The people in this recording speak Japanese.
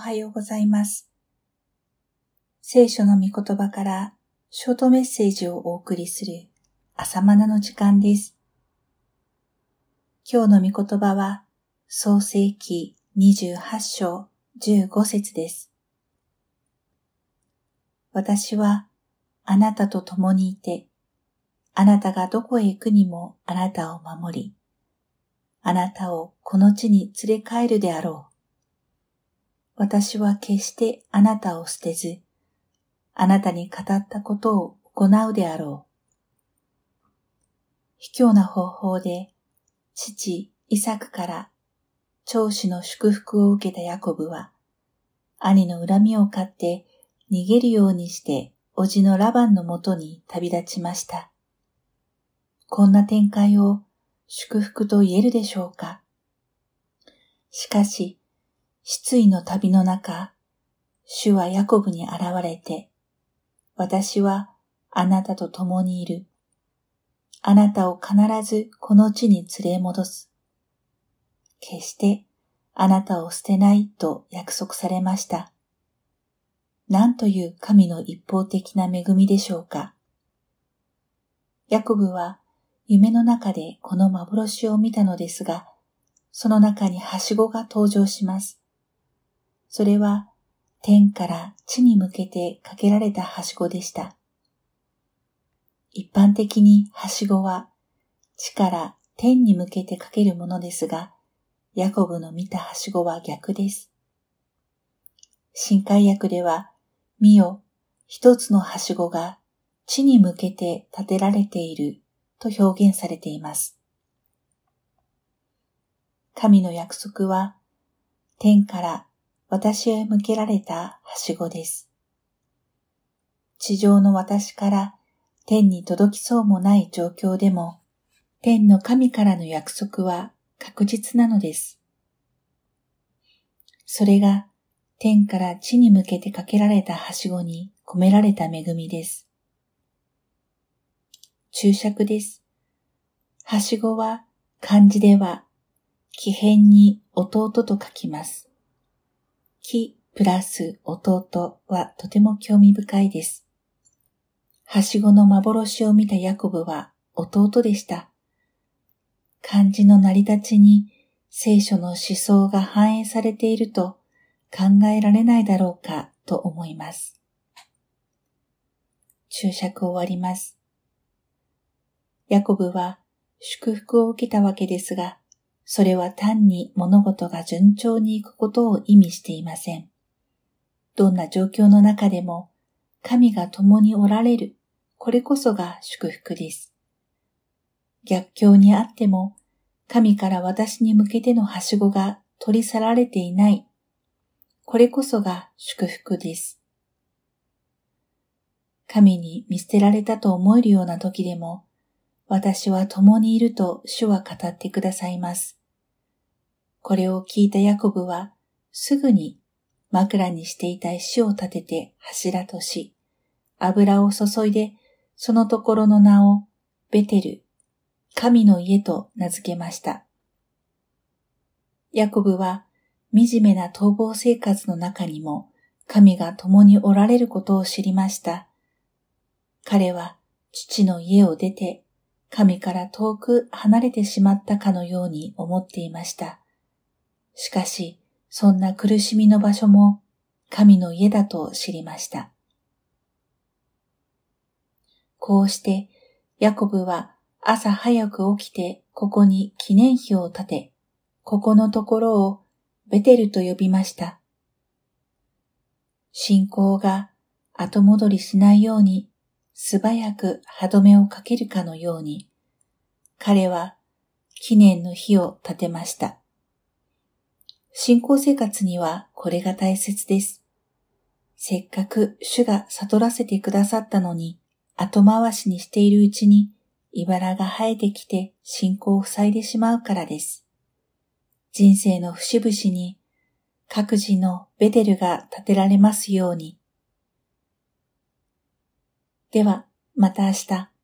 はようございます。聖書の御言葉からショートメッセージをお送りする朝マナの時間です。今日の御言葉は創世記28章15節です。私はあなたと共にいて、あなたがどこへ行くにもあなたを守り、あなたをこの地に連れ帰るであろう。私は決してあなたを捨てず、あなたに語ったことを行うであろう。卑怯な方法で、父イサクから長子の祝福を受けたヤコブは、兄の恨みを買って逃げるようにして、叔父のラバンのもとに旅立ちました。こんな展開を祝福と言えるでしょうかしかし、失意の旅の中、主はヤコブに現れて、私はあなたと共にいる。あなたを必ずこの地に連れ戻す。決してあなたを捨てないと約束されました。何という神の一方的な恵みでしょうか。ヤコブは夢の中でこの幻を見たのですが、その中にはしごが登場します。それは天から地に向けてかけられたはしごでした。一般的にはしごは地から天に向けてかけるものですが、ヤコブの見たはしごは逆です。新海訳では、見よ、一つのはしごが地に向けて建てられていると表現されています。神の約束は、天から私へ向けられたはしごです。地上の私から天に届きそうもない状況でも、天の神からの約束は確実なのです。それが天から地に向けてかけられたはしごに込められた恵みです。注釈です。はしごは漢字では、奇変に弟と書きます。木プラス弟はとても興味深いです。はしごの幻を見たヤコブは弟でした。漢字の成り立ちに聖書の思想が反映されていると考えられないだろうかと思います。注釈終わります。ヤコブは祝福を受けたわけですが、それは単に物事が順調にいくことを意味していません。どんな状況の中でも、神が共におられる、これこそが祝福です。逆境にあっても、神から私に向けてのはしごが取り去られていない、これこそが祝福です。神に見捨てられたと思えるような時でも、私は共にいると主は語ってくださいます。これを聞いたヤコブは、すぐに枕にしていた石を立てて柱とし、油を注いで、そのところの名をベテル、神の家と名付けました。ヤコブは、惨めな逃亡生活の中にも、神が共におられることを知りました。彼は、父の家を出て、神から遠く離れてしまったかのように思っていました。しかし、そんな苦しみの場所も神の家だと知りました。こうして、ヤコブは朝早く起きてここに記念碑を建て、ここのところをベテルと呼びました。信仰が後戻りしないように素早く歯止めをかけるかのように、彼は記念の日を建てました。信仰生活にはこれが大切です。せっかく主が悟らせてくださったのに、後回しにしているうちに、茨が生えてきて信仰を塞いでしまうからです。人生の節々に各自のベテルが建てられますように。では、また明日。